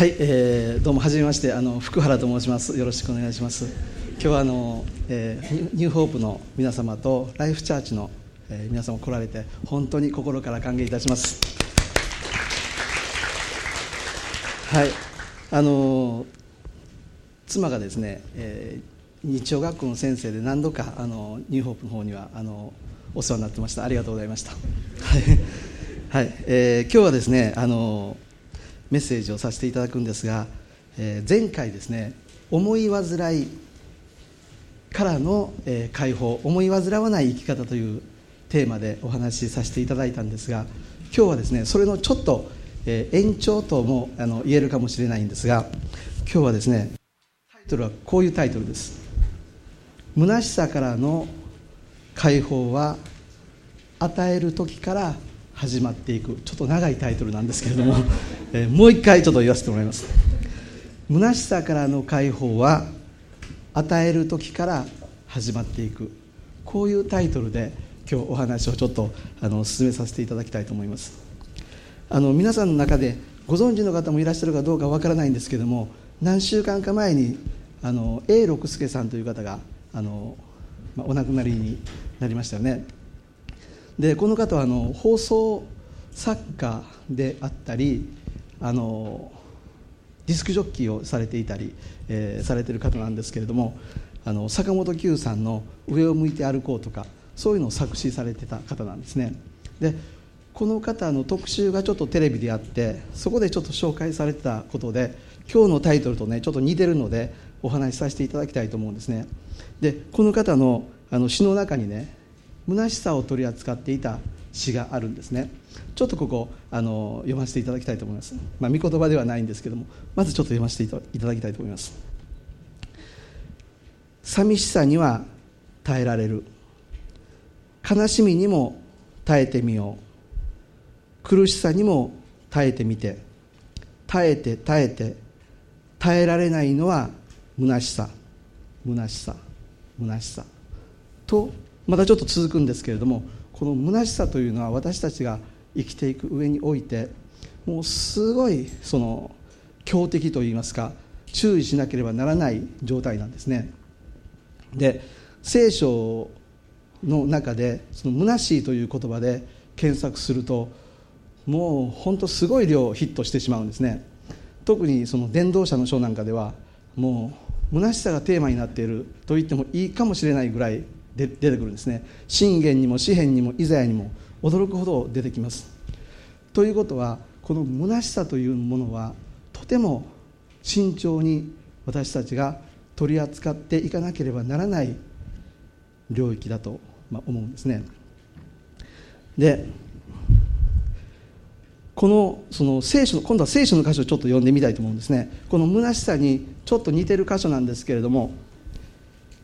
はい、えー、どうもはじめましてあの福原と申します。よろしくお願いします。今日はあの、えー、ニューホープの皆様とライフチャーチの、えー、皆様来られて本当に心から歓迎いたします。はいあの妻がですね、えー、日曜学校の先生で何度かあのニューホープの方にはあのお世話になってました。ありがとうございました。はい、はいえー、今日はですねあのメッセージをさせていただくんですが、えー、前回ですね思い煩いからの、えー、解放思い煩わない生き方というテーマでお話しさせていただいたんですが今日はですねそれのちょっと、えー、延長ともあの言えるかもしれないんですが今日はですねタイトルはこういうタイトルです「虚しさからの解放は与える時から始まっていくちょっと長いタイトルなんですけれども、えー、もう一回ちょっと言わせてもらいます。虚しさからの解放は与える時から始まっていく。こういうタイトルで今日お話をちょっとあの進めさせていただきたいと思います。あの皆さんの中でご存知の方もいらっしゃるかどうかわからないんですけども何週間か前にあの A 六輔さんという方があの、まあ、お亡くなりになりましたよね。でこの方はあの放送作家であったりあのディスクジョッキーをされていたり、えー、されている方なんですけれどもあの坂本九さんの「上を向いて歩こう」とかそういうのを作詞されてた方なんですね。でこの方の特集がちょっとテレビであってそこでちょっと紹介されてたことで今日のタイトルとねちょっと似てるのでお話しさせていただきたいと思うんですね。でこの方のあの詩の中にね虚しさを取り扱っていた詩があるんですね。ちょっとここあの読ませていただきたいと思います。まあ御言葉ではないんですけどもまずちょっと読ませていただきたいと思います。寂しさには耐えられる。悲しみにも耐えてみよう。苦しさにも耐えてみて。耐えて耐えて。耐えられないのは虚しさ。虚しさ。虚しさ。とまたちょっと続くんですけれどもこの虚しさというのは私たちが生きていく上においてもうすごいその強敵といいますか注意しなければならない状態なんですね。で聖書の中でその虚しいという言葉で検索するともう本当すごい量ヒットしてしまうんですね。特にその伝道者の書なんかではもう虚しさがテーマになっていると言ってもいいかもしれないぐらいで出てくるんですね。信玄にも詩篇にもイザヤにも驚くほど出てきます。ということはこの虚しさというものはとても慎重に私たちが取り扱っていかなければならない領域だと思うんですね。でこのその聖書の今度は聖書の箇所をちょっと読んでみたいと思うんですね。この虚しさにちょっと似てる箇所なんですけれども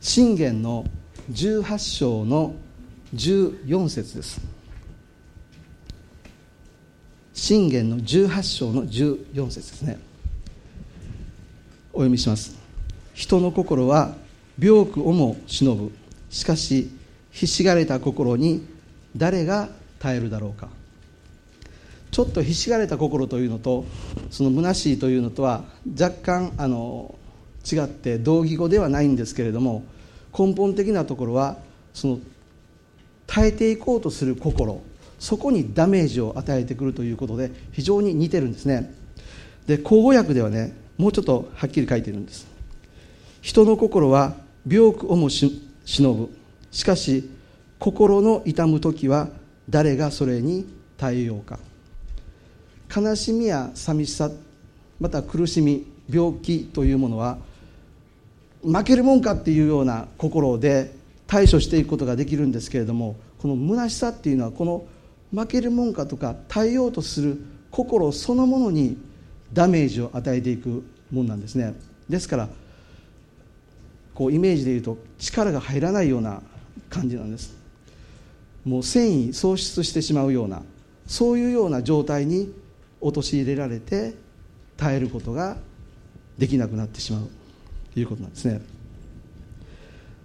信玄の18章の14節です。信玄の18章の14節ですね。お読みします。人の心は病苦をも忍ぶ。しかしひしがれた心に誰が耐えるだろうか。ちょっとひしがれた心というのとその虚しいというのとは若干あの違って同義語ではないんですけれども根本的なところはその耐えていこうとする心そこにダメージを与えてくるということで非常に似てるんですね。で口語訳ではねもうちょっとはっきり書いてるんです。人の心は病苦をもしのぶ。しかし心の痛む時は誰がそれに耐えようか。悲しみや寂しさまた苦しみ病気というものは負けるもんかっていうような心で対処していくことができるんですけれどもこの虚しさっていうのはこの負けるもんかとか耐えようとする心そのものにダメージを与えていくもんなんですね。ですからこうイメージで言うと力が入らないような感じなんです。もう繊維喪失してしまうようなそういうような状態に陥れられて耐えることができなくなってしまう。いうことなんですね。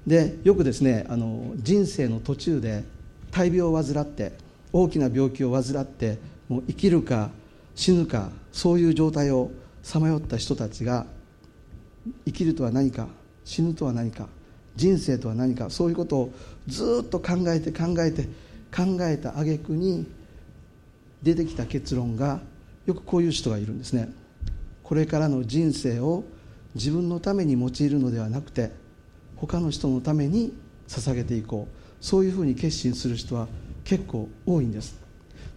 でよくですねあの人生の途中で大病を患って大きな病気を患ってもう生きるか死ぬかそういう状態をさまよった人たちが生きるとは何か死ぬとは何か人生とは何かそういうことをずっと考えて考えて考えた挙句に出てきた結論がよくこういう人がいるんですね。これからの人生を自分のために用いるのではなくて他の人のために捧げていこう。そういうふうに決心する人は結構多いんです。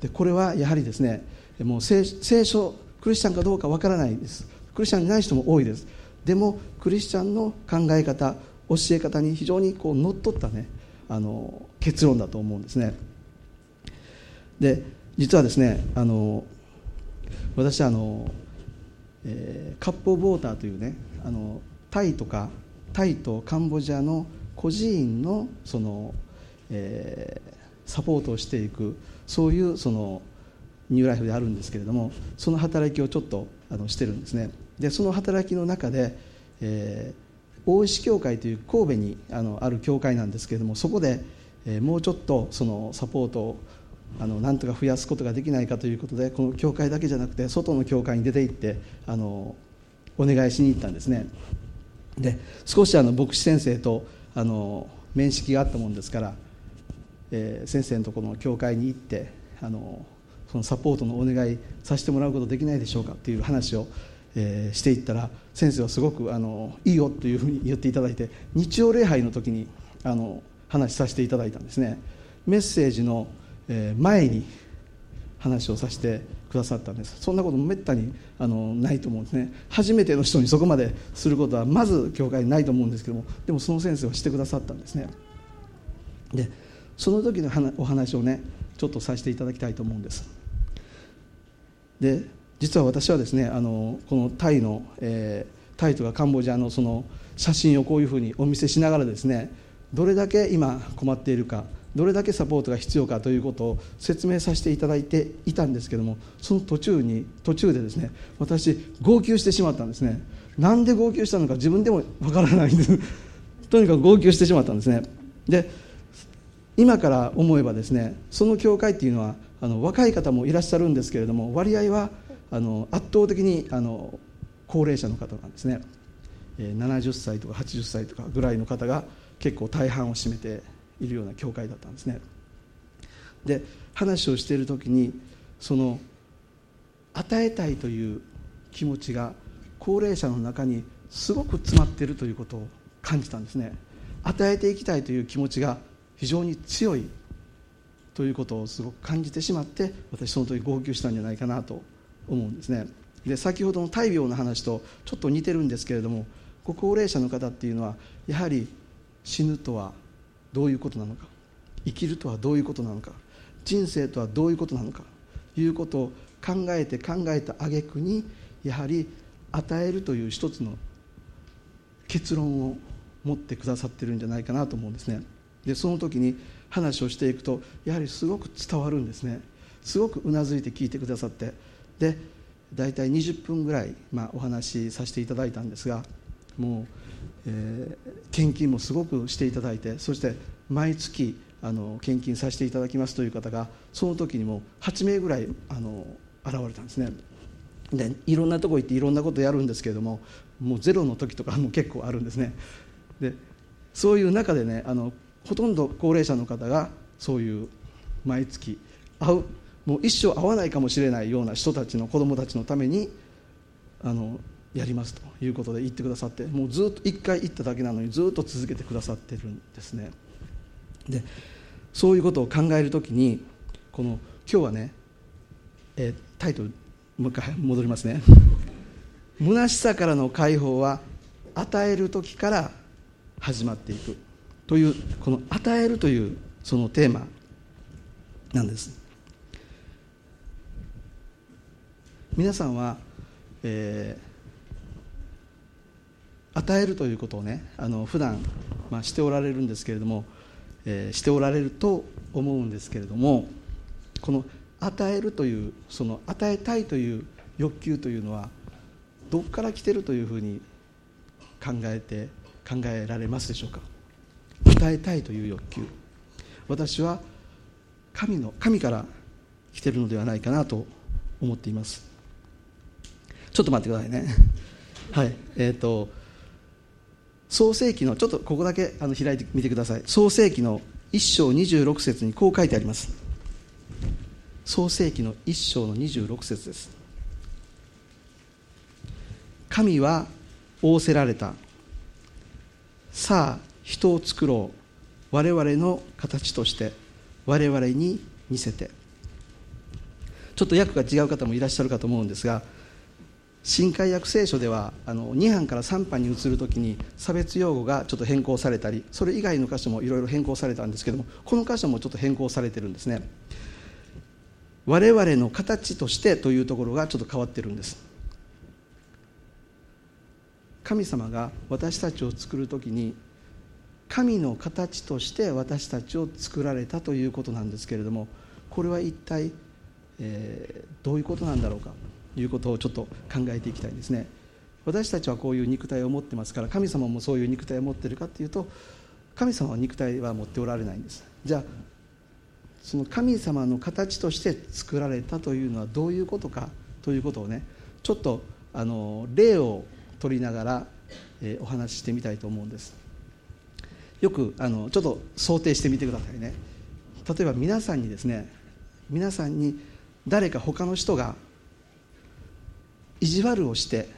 でこれはやはりですねもう聖書クリスチャンかどうかわからないです。クリスチャンにない人も多いです。でもクリスチャンの考え方教え方に非常にこう乗っ取ったねあの結論だと思うんですね。で実はですねあの私あの、えー、カップ・オブ・ウォーターというねあのタイとかタイとカンボジアの孤児院のその、えー、サポートをしていくそういうそのニューライフであるんですけれどもその働きをちょっとあのしてるんですね。でその働きの中で、えー、大石教会という神戸にあのある教会なんですけれどもそこで、えー、もうちょっとそのサポートをあのなんとか増やすことができないかということでこの教会だけじゃなくて外の教会に出て行ってあのお願いしに行ったんですね。で少しあの牧師先生とあの面識があったもんですから、えー、先生のところの教会に行ってあのそのサポートのお願いさせてもらうことできないでしょうかっていう話を、えー、していったら先生はすごくあのいいよというふうに言っていただいて日曜礼拝の時にあの話させていただいたんですね。メッセージの前に話をさせてくださったんです。そんなことめったにあのないと思うんですね。初めての人にそこまですることはまず教会にないと思うんですけどもでもその先生はしてくださったんですね。でその時のお話をねちょっとさせていただきたいと思うんです。で実は私はですねあのこのタイの、えー、タイとかカンボジアのその写真をこういうふうにお見せしながらですねどれだけ今困っているかどれだけサポートが必要かということを説明させていただいていたんですけどもその途中に途中でですね私号泣してしまったんですね。なんで号泣したのか自分でもわからないんです。とにかく号泣してしまったんですね。で今から思えばですねその教会っていうのはあの若い方もいらっしゃるんですけれども割合はあの圧倒的にあの高齢者の方なんですね。70歳とか80歳とかぐらいの方が結構大半を占めているような教会だったんですね。で話をしている時にその与えたいという気持ちが高齢者の中にすごく詰まっているということを感じたんですね。与えていきたいという気持ちが非常に強いということをすごく感じてしまって私その時号泣したんじゃないかなと思うんですね。で先ほどの大病の話とちょっと似てるんですけれどもご高齢者の方っていうのはやはり死ぬとはどういうことなのか。生きるとはどういうことなのか。人生とはどういうことなのか。ということを考えて考えた挙句にやはり与えるという一つの結論を持ってくださってるんじゃないかなと思うんですね。でその時に話をしていくとやはりすごく伝わるんですね。すごくうなずいて聞いてくださって。で大体20分ぐらい、まあ、お話しさせていただいたんですがもうえー、献金もすごくしていただいてそして毎月あの献金させていただきますという方がその時にも8名ぐらいあの現れたんですね。でいろんなとこ行っていろんなことやるんですけれどももうゼロの時とか も結構あるんですね。でそういう中でねあのほとんど高齢者の方がそういう毎月会うもう一生会わないかもしれないような人たちの子どもたちのためにあのやりますということで言ってくださってもうずっと1回行っただけなのにずっと続けてくださってるんですね。でそういうことを考える時にこの今日はね、えー、タイトルもう一回戻りますね「虚しさからの解放は与える時から始まっていく」というこの「与える」というそのテーマなんです。皆さんは、えー与えるということをねあの普段まあしておられるんですけれども、えー、しておられると思うんですけれどもこの与えるというその与えたいという欲求というのはどこから来てるというふうに考えて考えられますでしょうか？与えたいという欲求。私は神の神から来てるのではないかなと思っています。ちょっと待ってくださいね。はい。えっ、ー、と創世記のちょっとここだけあの開いてみてください。創世記の1章26節にこう書いてあります。創世記の1章の26節です。神は仰せられた。さあ人を作ろう。我々の形として。我々に見せて。ちょっと訳が違う方もいらっしゃるかと思うんですが新海訳聖書ではあの2班から3班に移るときに差別用語がちょっと変更されたりそれ以外の箇所もいろいろ変更されたんですけどもこの箇所もちょっと変更されてるんですね。我々の形としてというところがちょっと変わってるんです。神様が私たちを作る時に神の形として私たちを作られたということなんですけれどもこれは一体、えー、どういうことなんだろうか。いうことをちょっと考えていきたいんですね。私たちはこういう肉体を持ってますから神様もそういう肉体を持ってるかっていうと神様は肉体は持っておられないんです。じゃあその神様の形として作られたというのはどういうことかということをねちょっとあの例を取りながら、えー、お話ししてみたいと思うんです。よくあのちょっと想定してみてくださいね。例えば皆さんにですね皆さんに誰か他の人が意地悪をして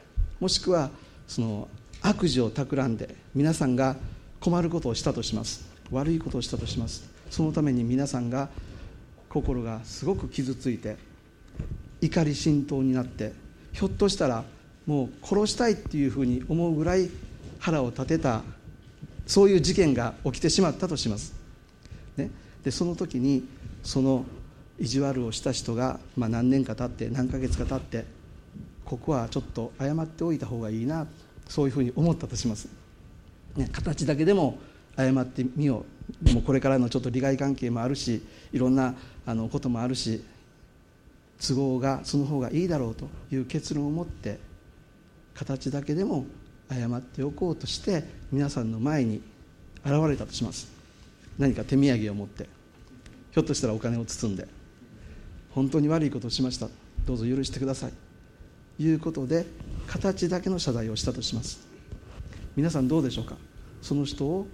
もしくはその悪事を企んで皆さんが困ることをしたとします。悪いことをしたとします。そのために皆さんが心がすごく傷ついて怒り心頭になってひょっとしたらもう殺したいっていうふうに思うぐらい腹を立てたそういう事件が起きてしまったとします、ね、でその時にその意地悪をした人が、まあ、何年か経って何ヶ月か経ってここはちょっと謝っておいた方がいいなそういうふうに思ったとします、ね、形だけでも謝ってみよう。もうこれからのちょっと利害関係もあるしいろんなあのこともあるし都合がその方がいいだろうという結論を持って形だけでも謝っておこうとして皆さんの前に現れたとします。何か手土産を持ってひょっとしたらお金を包んで本当に悪いことをしました。どうぞ許してください。いうことで形だけの謝罪をしたとします。皆さんどうでしょうか？その人を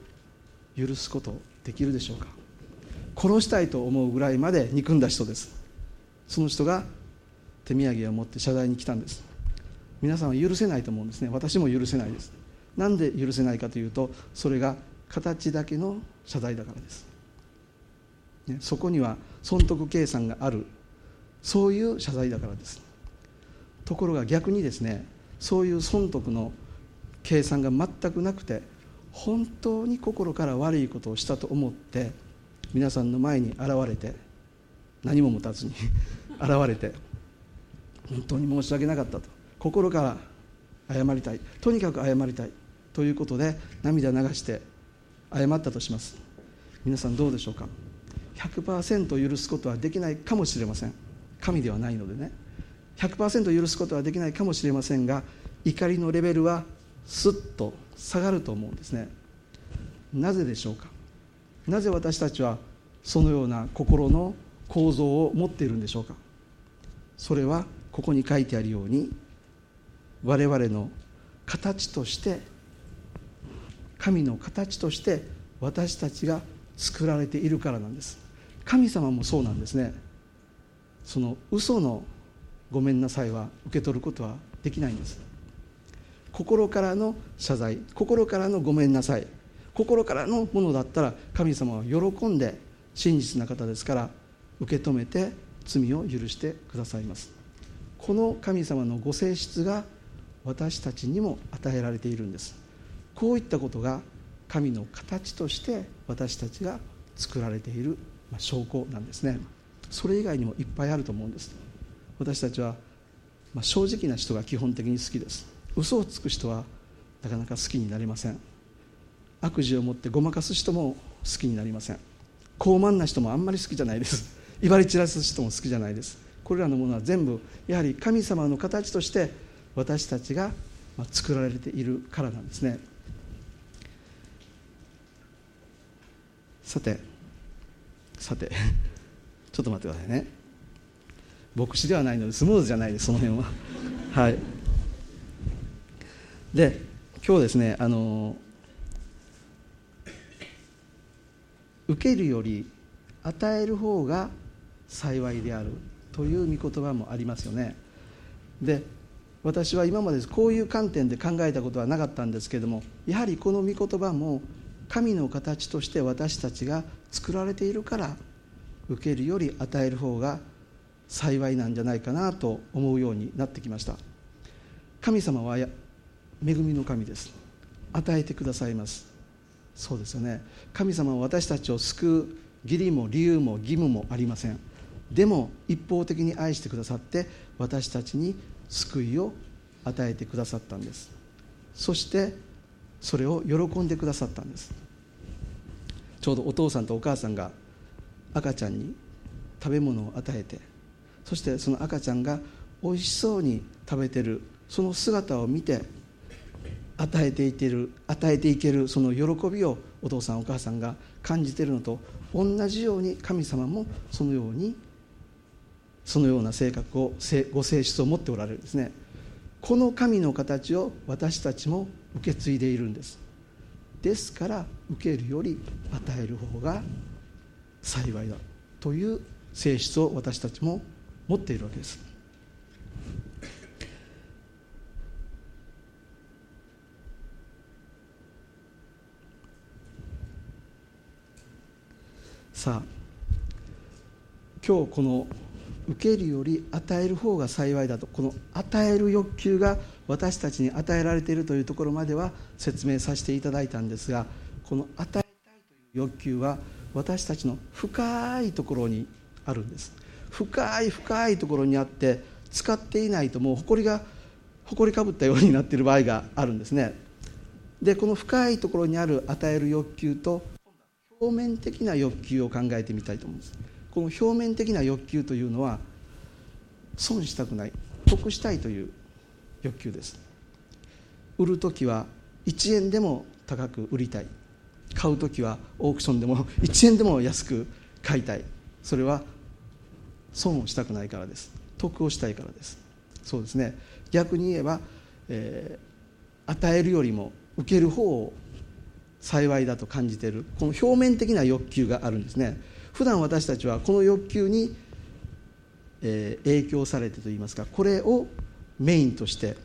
許すことできるでしょうか？殺したいと思うぐらいまで憎んだ人です。その人が手土産を持って謝罪に来たんです。皆さんは許せないと思うんですね。私も許せないです。なんで許せないかというとそれが形だけの謝罪だからです、ね、そこには損得計算がある。そういう謝罪だからです。ところが逆にですねそういう損得の計算が全くなくて本当に心から悪いことをしたと思って皆さんの前に現れて何も持たずに 現れて本当に申し訳なかったと心から謝りたいとにかく謝りたいということで涙流して謝ったとします。皆さんどうでしょうか？100%許すことはできないかもしれません。神ではないのでね。100%許すことはできないかもしれませんが怒りのレベルはすっと下がると思うんですね。なぜでしょうか？なぜ私たちはそのような心の構造を持っているんでしょうか？それはここに書いてあるように我々の形として神の形として私たちが作られているからなんです。神様もそうなんですね。その嘘のごめんなさいは受け取ることはできないんです。心からの謝罪心からのごめんなさい心からのものだったら神様は喜んで真実な方ですから受け止めて罪を許してくださいます。この神様のご性質が私たちにも与えられているんです。こういったことが神の形として私たちが作られている証拠なんですね。それ以外にもいっぱいあると思うんです。私たちはまあ正直な人が基本的に好きです。嘘をつく人はなかなか好きになりません。悪事を持ってごまかす人も好きになりません。高慢な人もあんまり好きじゃないです。威張り散らす人も好きじゃないです。これらのものは全部やはり神様の形として私たちが作られているからなんですね。さてさて ちょっと待ってくださいね。牧師ではないのでスムーズじゃないですその辺は。はい。で今日ですねあの受けるより与える方が幸いであるという御言葉もありますよね。で私は今までこういう観点で考えたことはなかったんですけれどもやはりこの御言葉も神の形として私たちが作られているから受けるより与える方が幸いなんじゃないかなと思うようになってきました。神様は恵みの神です。与えてくださいます。そうですよね。神様は私たちを救う義理も理由も義務もありません。でも一方的に愛してくださって私たちに救いを与えてくださったんです。そしてそれを喜んでくださったんです。ちょうどお父さんとお母さんが赤ちゃんに食べ物を与えてそしてその赤ちゃんが美味しそうに食べてるその姿を見て与えていける与えていけるその喜びをお父さんお母さんが感じてるのと同じように神様もそのようにそのような性格をご性質を持っておられるんですね。この神の形を私たちも受け継いでいるんです。ですから受けるより与える方が幸いだという性質を私たちも持っているわけです。さあ今日この受けるより与える方が幸いだと。この与える欲求が私たちに与えられているというところまでは説明させていただいたんですがこの与えたいという欲求は私たちの深いところにあるんです。深い深いところにあって使っていないともう埃が埃かぶったようになっている場合があるんですね。でこの深いところにある与える欲求と表面的な欲求を考えてみたいと思うんです。この表面的な欲求というのは損したくない得したいという欲求です。売る時は1円でも高く売りたい。買う時はオークションでも1円でも安く買いたい。それは損をしたくないからです。得をしたいからです。そうですね。逆に言えば、えー、与えるよりも受ける方を幸いだと感じている。この表面的な欲求があるんですね。普段私たちはこの欲求に、えー、影響されてといいますかこれをメインとして、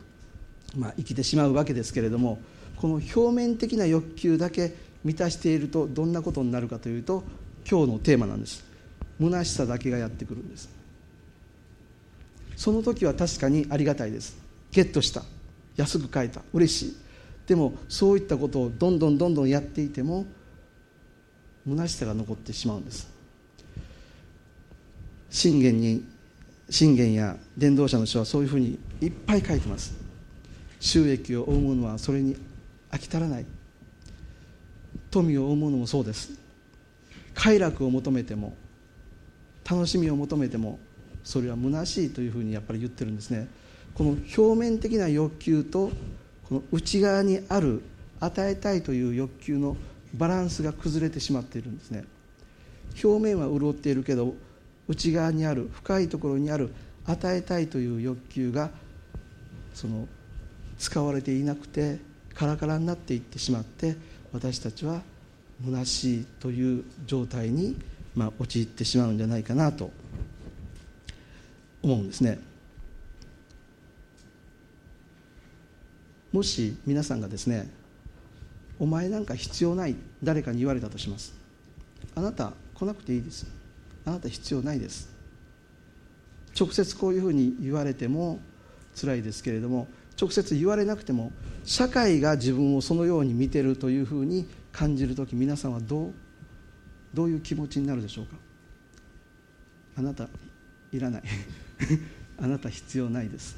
まあ、生きてしまうわけですけれどもこの表面的な欲求だけ満たしているとどんなことになるかというと今日のテーマなんです。虚しさだけがやってくるんです。その時は確かにありがたいです。ゲットした。安く買えた。嬉しい。でもそういったことをどんどんどんどんやっていても虚しさが残ってしまうんです。信玄に信玄や伝道者の書はそういうふうにいっぱい書いてます。収益を追う者はそれに飽き足らない。富を追う者もそうです。快楽を求めても楽しみを求めてもそれは虚しいというふうにやっぱり言ってるんですね。この表面的な欲求とこの内側にある与えたいという欲求のバランスが崩れてしまっているんですね。表面は潤っているけど内側にある深いところにある与えたいという欲求がその使われていなくてカラカラになっていってしまって私たちは虚しいという状態に、まあ、陥ってしまうんじゃないかなと思うんですね。もし皆さんがですねお前なんか必要ない誰かに言われたとします。あなた来なくていいです。あなた必要ないです。直接こういうふうに言われても辛いですけれども直接言われなくても社会が自分をそのように見てるというふうに感じる時皆さんはどうどういう気持ちになるでしょうか？あなたいらない。あなた必要ないです。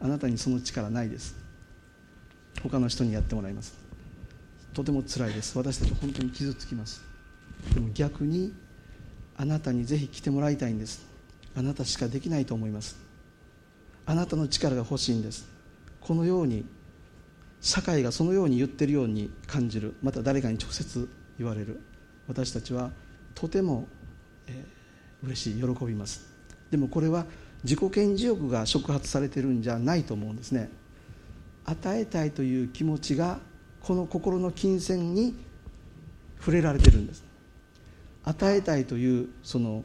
あなたにその力ないです。他の人にやってもらいます。とても辛いです。私たち本当に傷つきます。でも逆にあなたにぜひ来てもらいたいんです。あなたしかできないと思います。あなたの力が欲しいんです。このように社会がそのように言ってるように感じる。また誰かに直接言われる。私たちはとても、えー、嬉しい喜びます。でもこれは自己顕示欲が触発されてるんじゃないと思うんですね。与えたいという気持ちがこの心の金銭に触れられてるんです。与えたいというその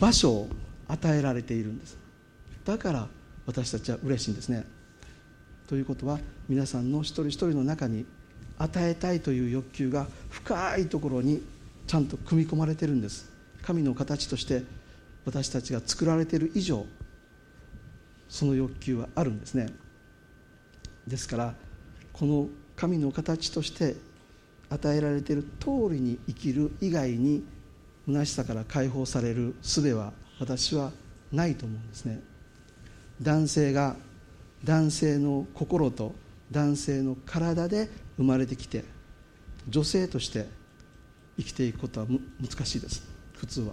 場所を与えられているんです。だから私たちは嬉しいんですね。ということは皆さんの一人一人の中に与えたいという欲求が深いところにちゃんと組み込まれてるんです。神の形として私たちが作られている以上その欲求はあるんですね。ですからこの神の形として与えられている通りに生きる以外に虚しさから解放される術は私はないと思うんですね。男性が男性の心と男性の体で生まれてきて女性として生きていくことは難しいです。普通は。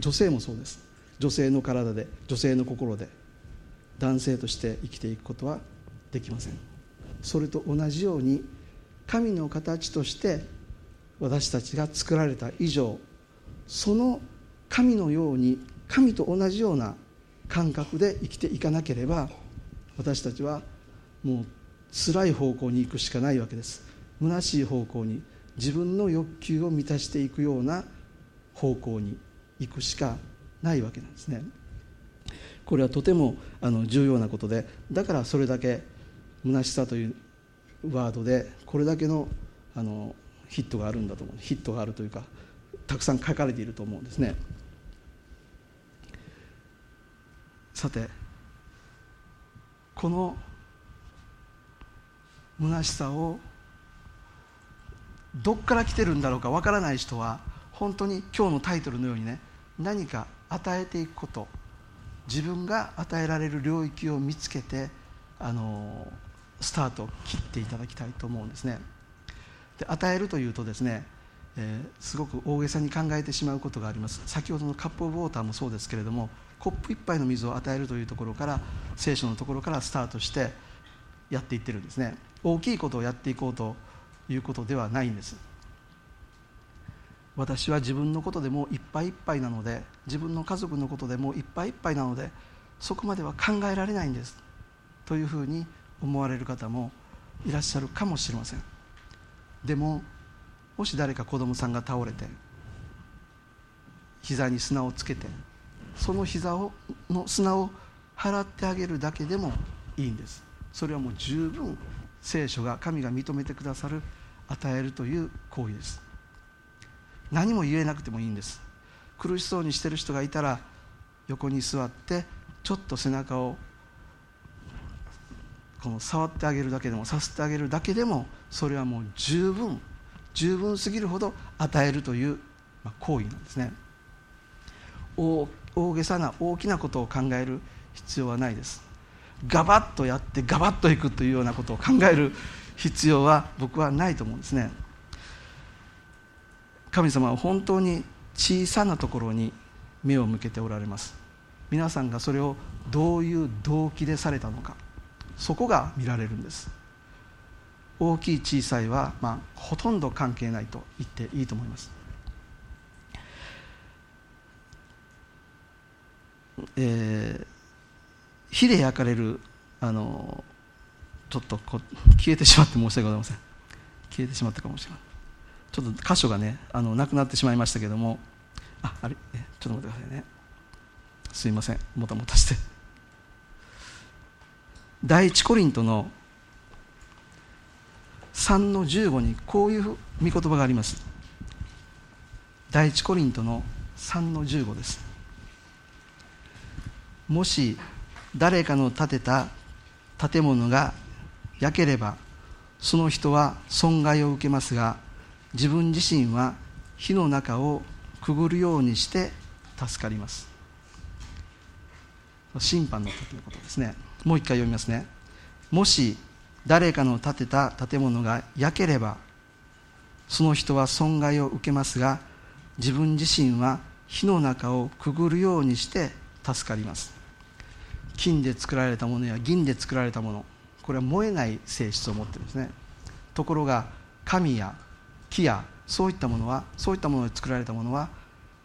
女性もそうです。女性の体で女性の心で男性として生きていくことはできません。それと同じように神の形として私たちが作られた以上その神のように神と同じような感覚で生きていかなければ私たちはもう辛い方向に行くしかないわけです。虚しい方向に自分の欲求を満たしていくような方向に行くしかないわけなんですね。これはとてもあの重要なことでだからそれだけ虚しさというワードでこれだけのあのヒットがあるんだと思う。ヒットがあるというかたくさん書かれていると思うんですね。さてこの虚しさをどっから来てるんだろうかわからない人は本当に今日のタイトルのようにね何か与えていくこと自分が与えられる領域を見つけてあのスタートを切っていただきたいと思うんですね。で与えるというとですね、えー、すごく大げさに考えてしまうことがあります。先ほどのカップオブウォーターもそうですけれどもコップ一杯の水を与えるというところから聖書のところからスタートしてやっていってるんですね。大きいことをやっていこうということではないんです。私は自分のことでもいっぱいいっぱいなので自分の家族のことでもいっぱいいっぱいなのでそこまでは考えられないんです。というふうに思われる方もいらっしゃるかもしれません。でももし誰か子供さんが倒れて膝に砂をつけてその膝をの砂を払ってあげるだけでもいいんです。それはもう十分聖書が神が認めてくださる与えるという行為です。何も言えなくてもいいんです。苦しそうにしてる人がいたら横に座ってちょっと背中をこの触ってあげるだけでもさせてあげるだけでもそれはもう十分十分すぎるほど与えるという行為なんですね。大げさな大きなことを考える必要はないです。ガバッとやってガバッといくというようなことを考える必要は僕はないと思うんですね。神様は本当に小さなところに目を向けておられます。皆さんがそれをどういう動機でされたのかそこが見られるんです。大きい小さいは、まあ、ほとんど関係ないと言っていいと思います。えー、火で焼かれるあのちょっとこ消えてしまって申し訳ございません。消えてしまったかもしれないちょっと箇所がねあのなくなってしまいましたけども。ああれ？ちょっと待ってくださいね。すいません。もたもたして。第一コリントの3の15にこういう御言葉があります。第一コリントの3の15です。もし誰かの建てた建物が焼ければその人は損害を受けますが自分自身は火の中をくぐるようにして助かります。審判の時のことですね。もう一回読みますね。もし誰かの建てた建物が焼ければその人は損害を受けますが自分自身は火の中をくぐるようにして助かります。金で作られたものや銀で作られたものこれは燃えない性質を持ってるんですね。ところが神や木やそういったものはそういったもので作られたものは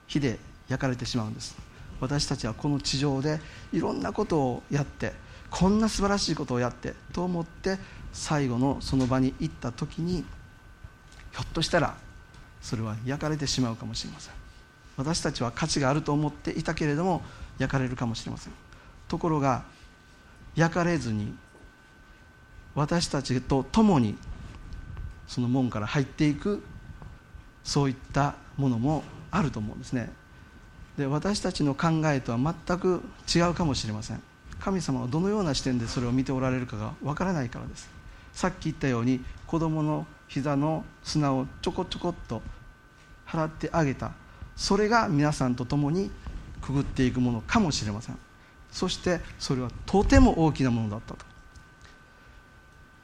火で焼かれてしまうんです。私たちはこの地上でいろんなことをやってこんな素晴らしいことをやってと思って最後のその場に行った時にひょっとしたらそれは焼かれてしまうかもしれません。私たちは価値があると思っていたけれども焼かれるかもしれません。ところが焼かれずに私たちと共にその門から入っていくそういったものもあると思うんですね。で私たちの考えとは全く違うかもしれません。神様はどのような視点でそれを見ておられるかがわからないからです。さっき言ったように子供の膝の砂をちょこちょこっと払ってあげた。それが皆さんと共にくぐっていくものかもしれません。そしてそれはとても大きなものだったと。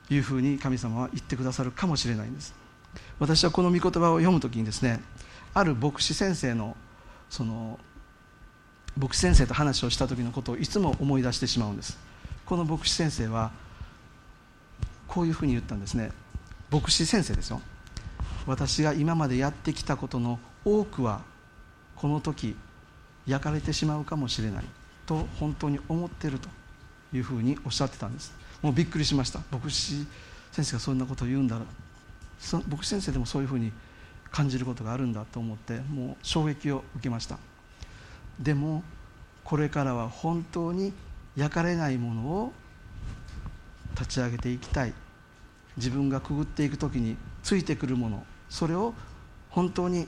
いうふうに神様は言ってくださるかもしれないんです。私はこの御言葉を読む時にですねある牧師先生のその牧師先生と話をした時のことをいつも思い出してしまうんです。この牧師先生はこういうふうに言ったんですね。牧師先生ですよ。私が今までやってきたことの多くはこの時焼かれてしまうかもしれないと本当に思っているというふうにおっしゃってたんです。もうびっくりしました。牧師先生がそんなことを言うんだ。牧師先生でもそういうふうに感じることがあるんだと思ってもう衝撃を受けました。でもこれからは本当に焼かれないものを立ち上げていきたい。自分がくぐっていく時についてくるもの。それを本当に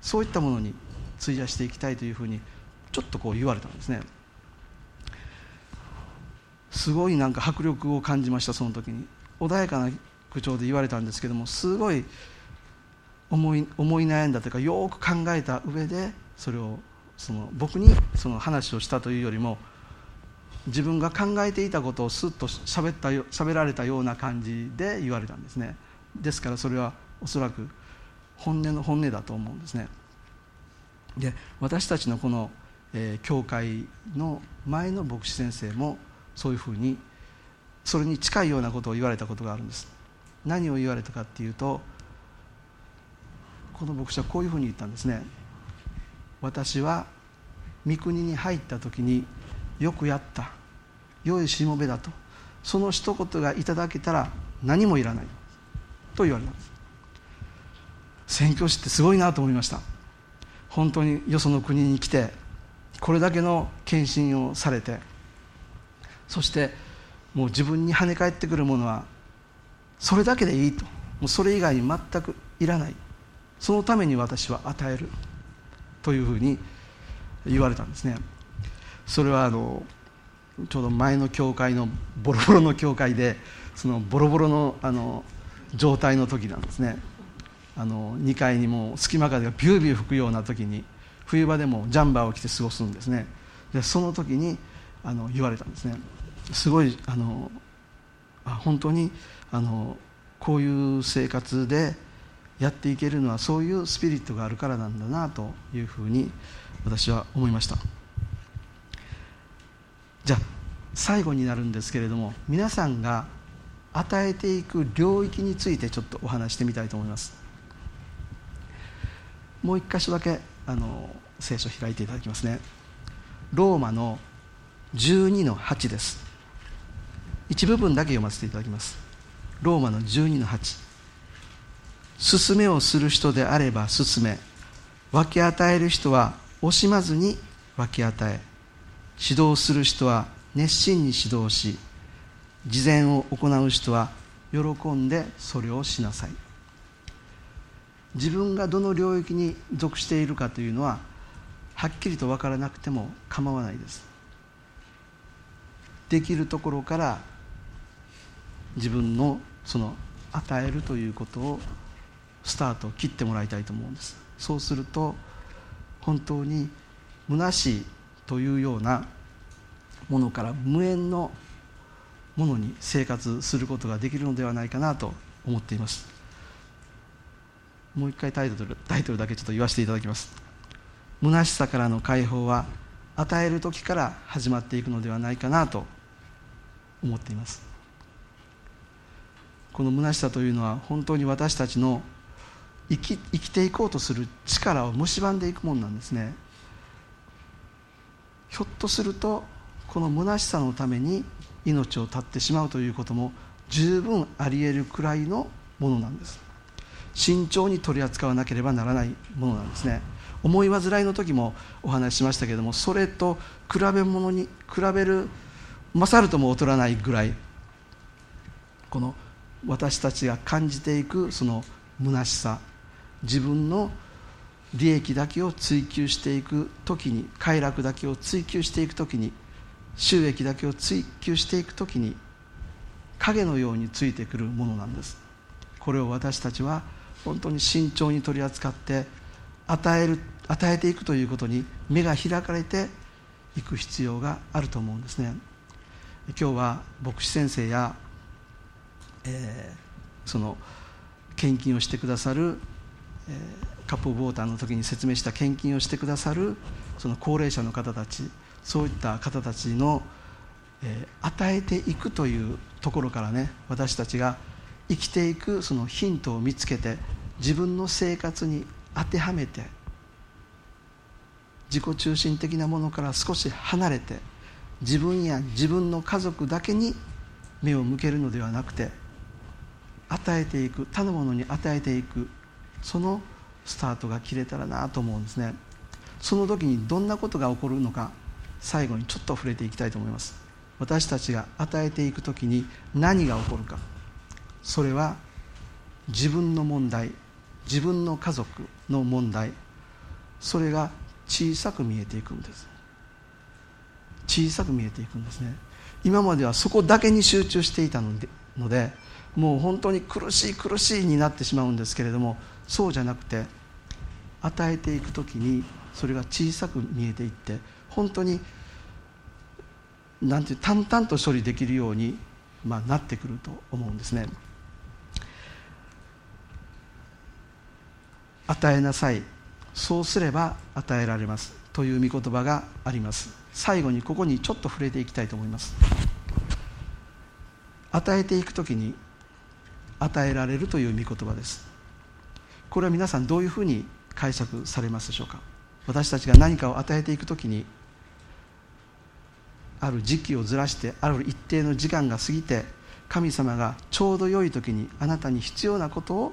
そういったものに費やしていきたいというふうにちょっとこう言われたんですね。すごいなんか迫力を感じましたその時に。穏やかな口調で言われたんですけどもすごい思い思い悩んだというかよく考えた上でそれをその僕にその話をしたというよりも自分が考えていたことをすっとしゃべった喋られたような感じで言われたんですね。ですからそれはおそらく本音の本音だと思うんですね。で私たちのこの、えー、教会の前の牧師先生もそういうふうにそれに近いようなことを言われたことがあるんです。何を言われたかっていうとこの牧師はこういうふうに言ったんですね。私は三国に入った時によくやった。良いしもべだと。その一言がいただけたら何もいらない。と言われたんです。宣教師ってすごいなと思いました。本当によその国に来てこれだけの献身をされてそしてもう自分に跳ね返ってくるものはそれだけでいいと。もうそれ以外に全くいらない。そのために私は与えるというふうに言われたんですね。それはあのちょうど前の教会のボロボロの教会でそのボロボロのあの状態の時なんですね。あの2階にも隙間風がビュービュー吹くような時に冬場でもジャンバーを着て過ごすんですね。でその時にあの言われたんですね。すごいあの本当にあのこういう生活でやっていけるのはそういうスピリットがあるからなんだなというふうに私は思いました。じゃあ最後になるんですけれども皆さんが与えていく領域についてちょっとお話してみたいと思います。もう一箇所だけあの聖書を開いていただきますね。ローマの12の8です。一部分だけ読ませていただきます。ローマの12の8勧めをする人であれば勧め。分け与える人は惜しまずに分け与え。指導する人は熱心に指導し事前を行う人は喜んでそれをしなさい。自分がどの領域に属しているかというのははっきりと分からなくても構わないです。できるところから自分のその与えるということをスタートを切ってもらいたいと思うんです。そうすると本当に虚しいというようなものから無縁のものに生活することができるのではないかなと思っています。もう一回タイトルタイトルだけちょっと言わせていただきます。虚しさからの解放は与える時から始まっていくのではないかなと思っています。この虚しさというのは本当に私たちの生き生きていこうとする力を蝕んでいくものなんですね。ひょっとするとこの虚しさのために命を絶ってしまうということも十分ありえるくらいのものなんです。慎重に取り扱わなければならないものなんですね。思い煩いの時もお話ししましたけれどもそれと比べ物に比べる勝るとも劣らないぐらいこの私たちが感じていくその虚しさ自分の利益だけを追求していく時に快楽だけを追求していく時に収益だけを追求していく時に影のようについてくるものなんです。これを私たちは本当に慎重に取り扱って与える与えていくということに目が開かれていく必要があると思うんですね。今日は牧師先生や、えー、その献金をしてくださる、えー、カップウォーターの時に説明した献金をしてくださるその高齢者の方たちそういった方たちの、えー、与えていくというところからね私たちが生きていくそのヒントを見つけて自分の生活に当てはめて自己中心的なものから少し離れて自分や自分の家族だけに目を向けるのではなくて与えていく他のものに与えていくそのスタートが切れたらなと思うんですね。その時にどんなことが起こるのか最後にちょっと触れていきたいと思います。私たちが与えていく時に何が起こるか。それは自分の問題自分の家族の問題。それが小さく見えていくんです。小さく見えていくんですね。今まではそこだけに集中していたのでのでもう本当に苦しい苦しいになってしまうんですけれどもそうじゃなくて与えていく時にそれが小さく見えていって本当になんて淡々と処理できるように、まあ、なってくると思うんですね。与えなさい。そうすれば与えられます。という御言葉があります。最後にここにちょっと触れていきたいと思います。与えていく時に与えられるという御言葉です。これは皆さんどういうふうに解釈されますでしょうか？私たちが何かを与えていく時にある時期をずらしてある一定の時間が過ぎて神様がちょうど良い時にあなたに必要なことを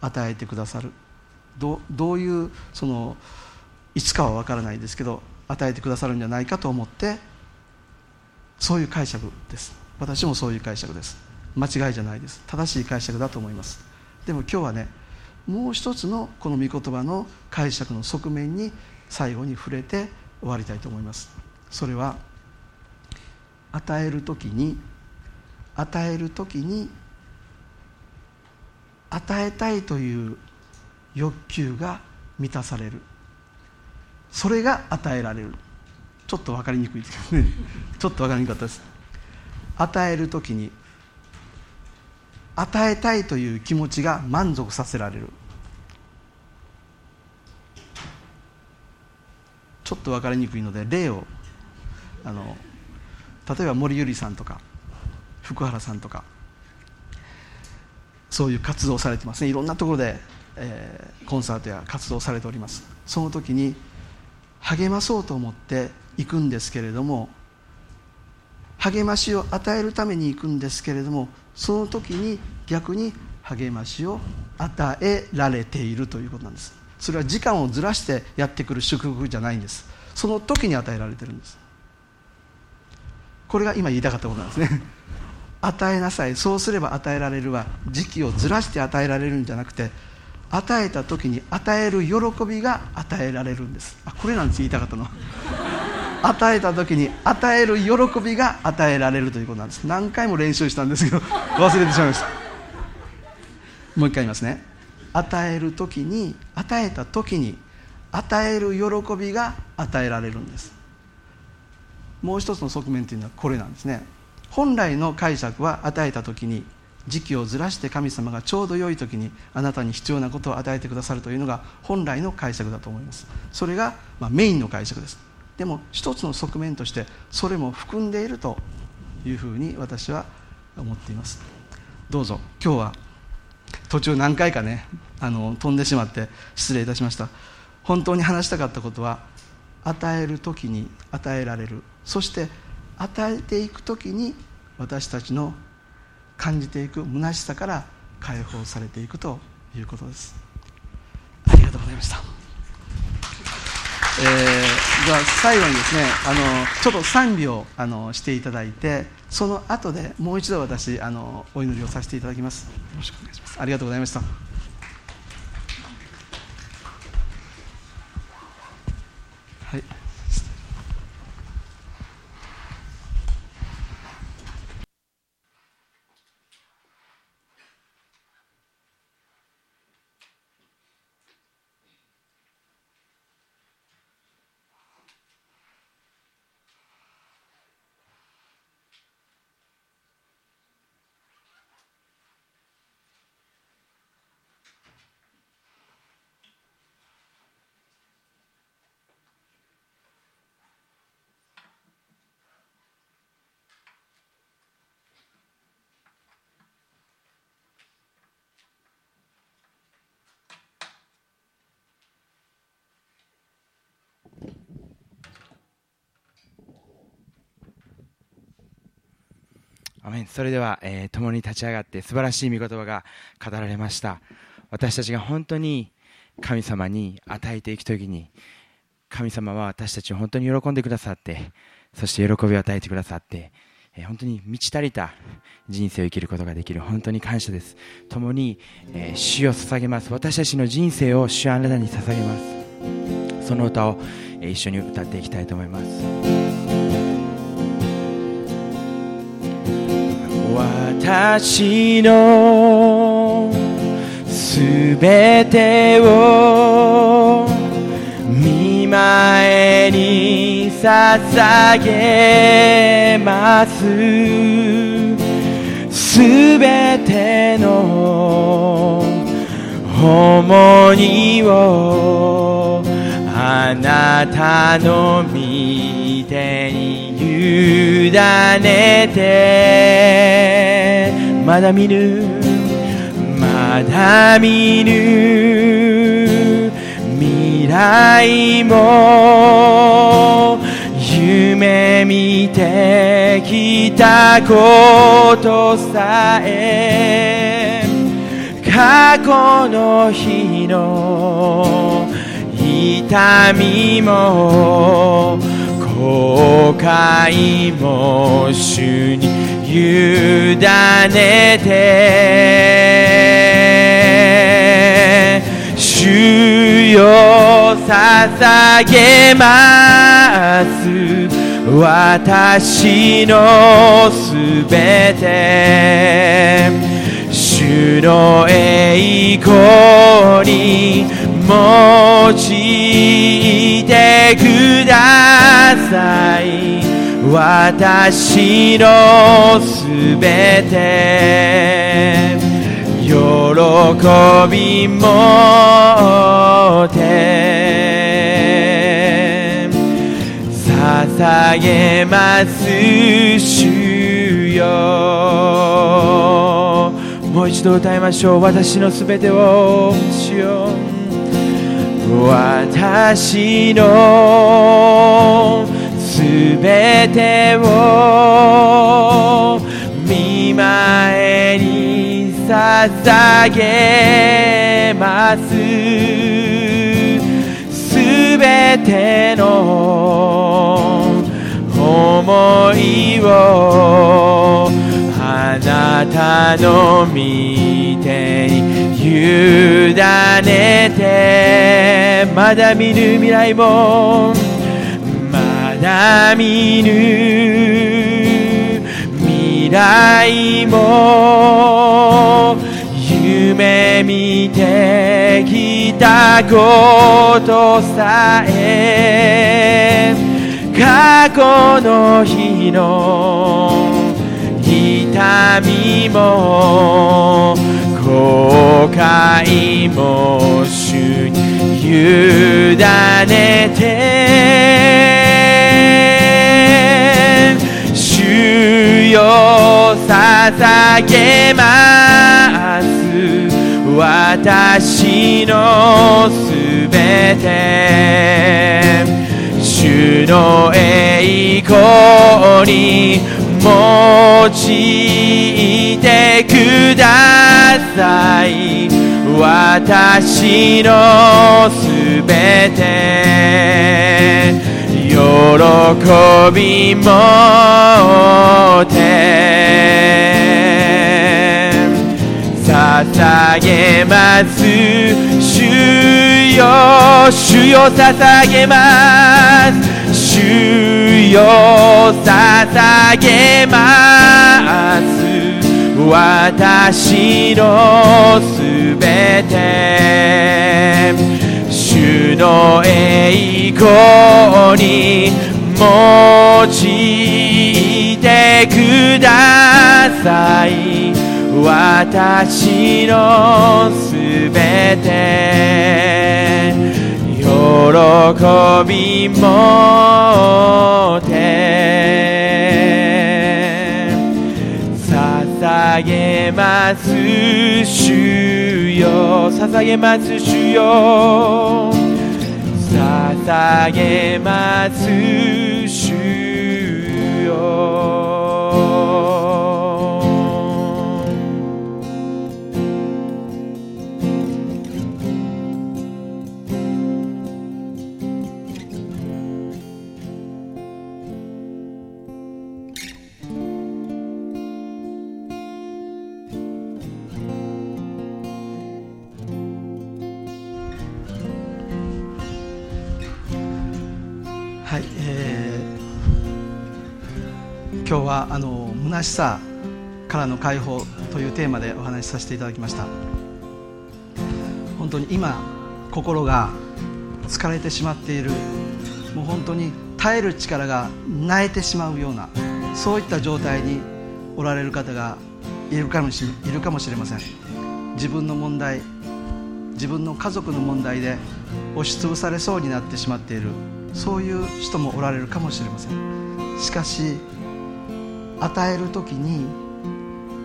与えてくださる。どどういうそのいつかは分からないですけど与えてくださるんじゃないかと思ってそういう解釈です。私もそういう解釈です。間違いじゃないです。正しい解釈だと思います。でも今日はねもう一つのこの御言葉の解釈の側面に最後に触れて終わりたいと思います。それは与える時に与える時に与えたいという欲求が満たされる。それが与えられる。ちょっと分かりにくいですけどね。ちょっと分かりにくかったです。与える時に与えたいという気持ちが満足させられる。ちょっと分かりにくいので例をあの例えば森ゆりさんとか福原さんとかそういう活動をされてますね。いろんなところでえー、コンサートや活動されております。その時に励まそうと思って行くんですけれども励ましを与えるために行くんですけれどもその時に逆に励ましを与えられているということなんです。それは時間をずらしてやってくる祝福じゃないんです。その時に与えられてるんです。これが今言いたかったことなんですね。与えなさい。そうすれば与えられるは時期をずらして与えられるんじゃなくて与えた時に与える喜びが与えられるんです。あこれなんです。言いたかったの。与えた時に与える喜びが与えられるということなんです。何回も練習したんですけど 忘れてしまいました。もう一回言いますね。与える時に与えた時に与える喜びが与えられるんです。もう一つの側面というのはこれなんですね。本来の解釈は与えた時に時期をずらして神様がちょうど良い時にあなたに必要なことを与えてくださるというのが本来の解釈だと思います。それが、まあ、メインの解釈ですでも一つの側面としてそれも含んでいるというふうに私は思っています。どうぞ。今日は途中何回かねあの飛んでしまって失礼いたしました。本当に話したかったことは与える時に与えられる。そして与えていく時に私たちの感じていく虚しさから解放されていくということです。ありがとうございました、えー、では最後にですねあのちょっと賛美をあのしていただいてその後でもう一度私あのお祈りをさせていただきます。よろしくお願いします。ありがとうございましたアメン。それでは、えー、共に立ち上がって素晴らしい御言葉が語られました。私たちが本当に神様に与えていく時に神様は私たちを本当に喜んでくださってそして喜びを与えてくださって、え、本当に満ち足りた人生を生きることができる本当に感謝です。共に、えー、主を捧げます。私たちの人生を主あなたに捧げます。その歌を、え、一緒に歌っていきたいと思います。私のすべてを見舞に捧げます。すべての重荷をあなたの御手に委ねてまだ見ぬまだ見ぬ未来も夢見てきたことさえ過去の日の痛みも後悔も主に委ねて主よ捧げます。私のすべて。主の栄光に用いてください。私のすべて。喜びもて。捧げます主よ。もう一度歌いましょう。私のすべてを主よ。私のすべてを見舞に捧げます。すべての思いをあなたの御手に委ねてまだ見ぬ未来もだ見ぬ未来も夢見てきたことさえ過去の日の痛みも後悔も主に委ねて主よ捧げます。私のすべて。主の栄光に用いてください。私のすべて喜びもて。捧げます。主よ主よ捧げます。主よ捧げます。私のすべて主の栄光に用いてください。私のすべて喜びもて。捧げます主よ捧げます主よ捧げます主よはい、今日はあの虚しさからの解放というテーマでお話しさせていただきました。本当に今心が疲れてしまっている。もう本当に耐える力が萎えてしまうようなそういった状態におられる方がいるかもしいるかもしれません。自分の問題自分の家族の問題で押しつぶされそうになってしまっている。そういう人もおられるかもしれません。しかし与える時に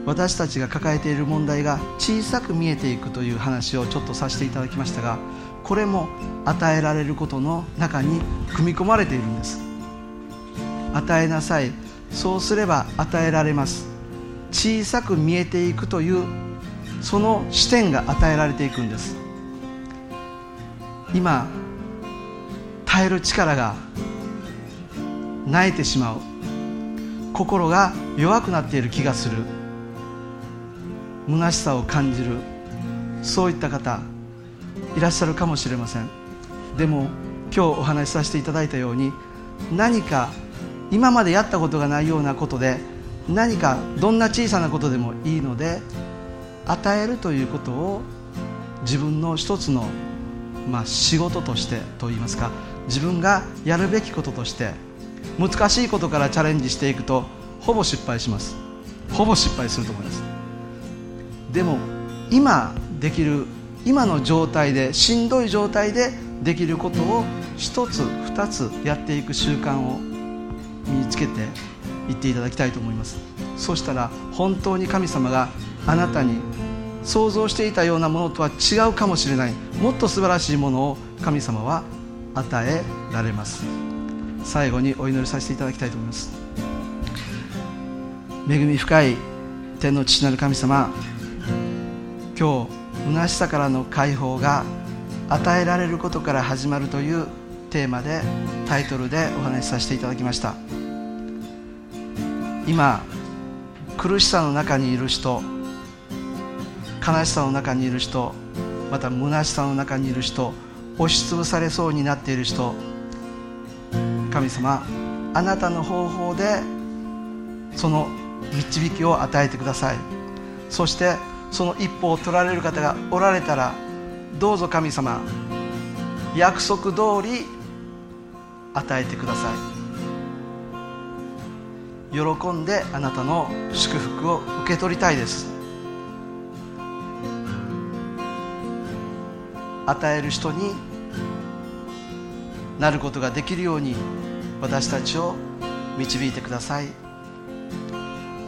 私たちが抱えている問題が小さく見えていくという話をちょっとさせていただきましたがこれも与えられることの中に組み込まれているんです。与えなさい。そうすれば与えられます。小さく見えていくというその視点が与えられていくんです。今耐える力が萎えてしまう。心が弱くなっている気がする。虚しさを感じる。そういった方いらっしゃるかもしれません。でも今日お話しさせていただいたように何か今までやったことがないようなことで何かどんな小さなことでもいいので与えるということを自分の一つの、まあ、仕事としてといいますか自分がやるべきこととして難しいことからチャレンジしていくとほぼ失敗します。ほぼ失敗すると思います。でも今できる今の状態でしんどい状態でできることを一つ二つやっていく習慣を身につけていっていただきたいと思います。そしたら本当に神様があなたに想像していたようなものとは違うかもしれないもっと素晴らしいものを神様は与えられます。最後にお祈りさせていただきたいと思います。恵み深い天の父なる神様今日虚しさからの解放が与えられることから始まるというテーマでタイトルでお話しさせていただきました。今苦しさの中にいる人悲しさの中にいる人また虚しさの中にいる人押しつぶされそうになっている人神様あなたの方法でその導きを与えてください。そしてその一歩を取られる方がおられたらどうぞ神様約束通り与えてください。喜んであなたの祝福を受け取りたいです。与える人になることができるように私たちを導いてください。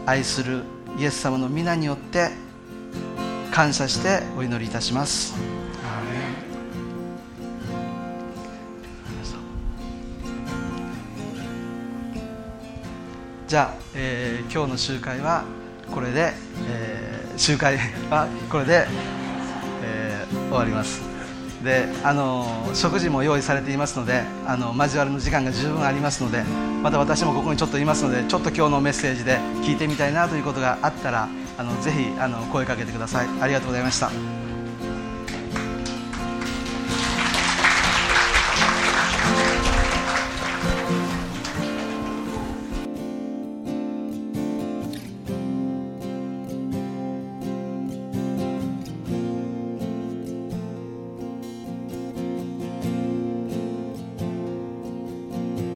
愛するイエス様の皆によって感謝してお祈りいたします。じゃあ、えー今日の集会はこれで、えー集会はこれで、えー終わります。であの食事も用意されていますのであの交わりの時間が十分ありますのでまた私もここにちょっといますのでちょっと今日のメッセージで聞いてみたいなということがあったらあのぜひあの声かけてください。ありがとうございました。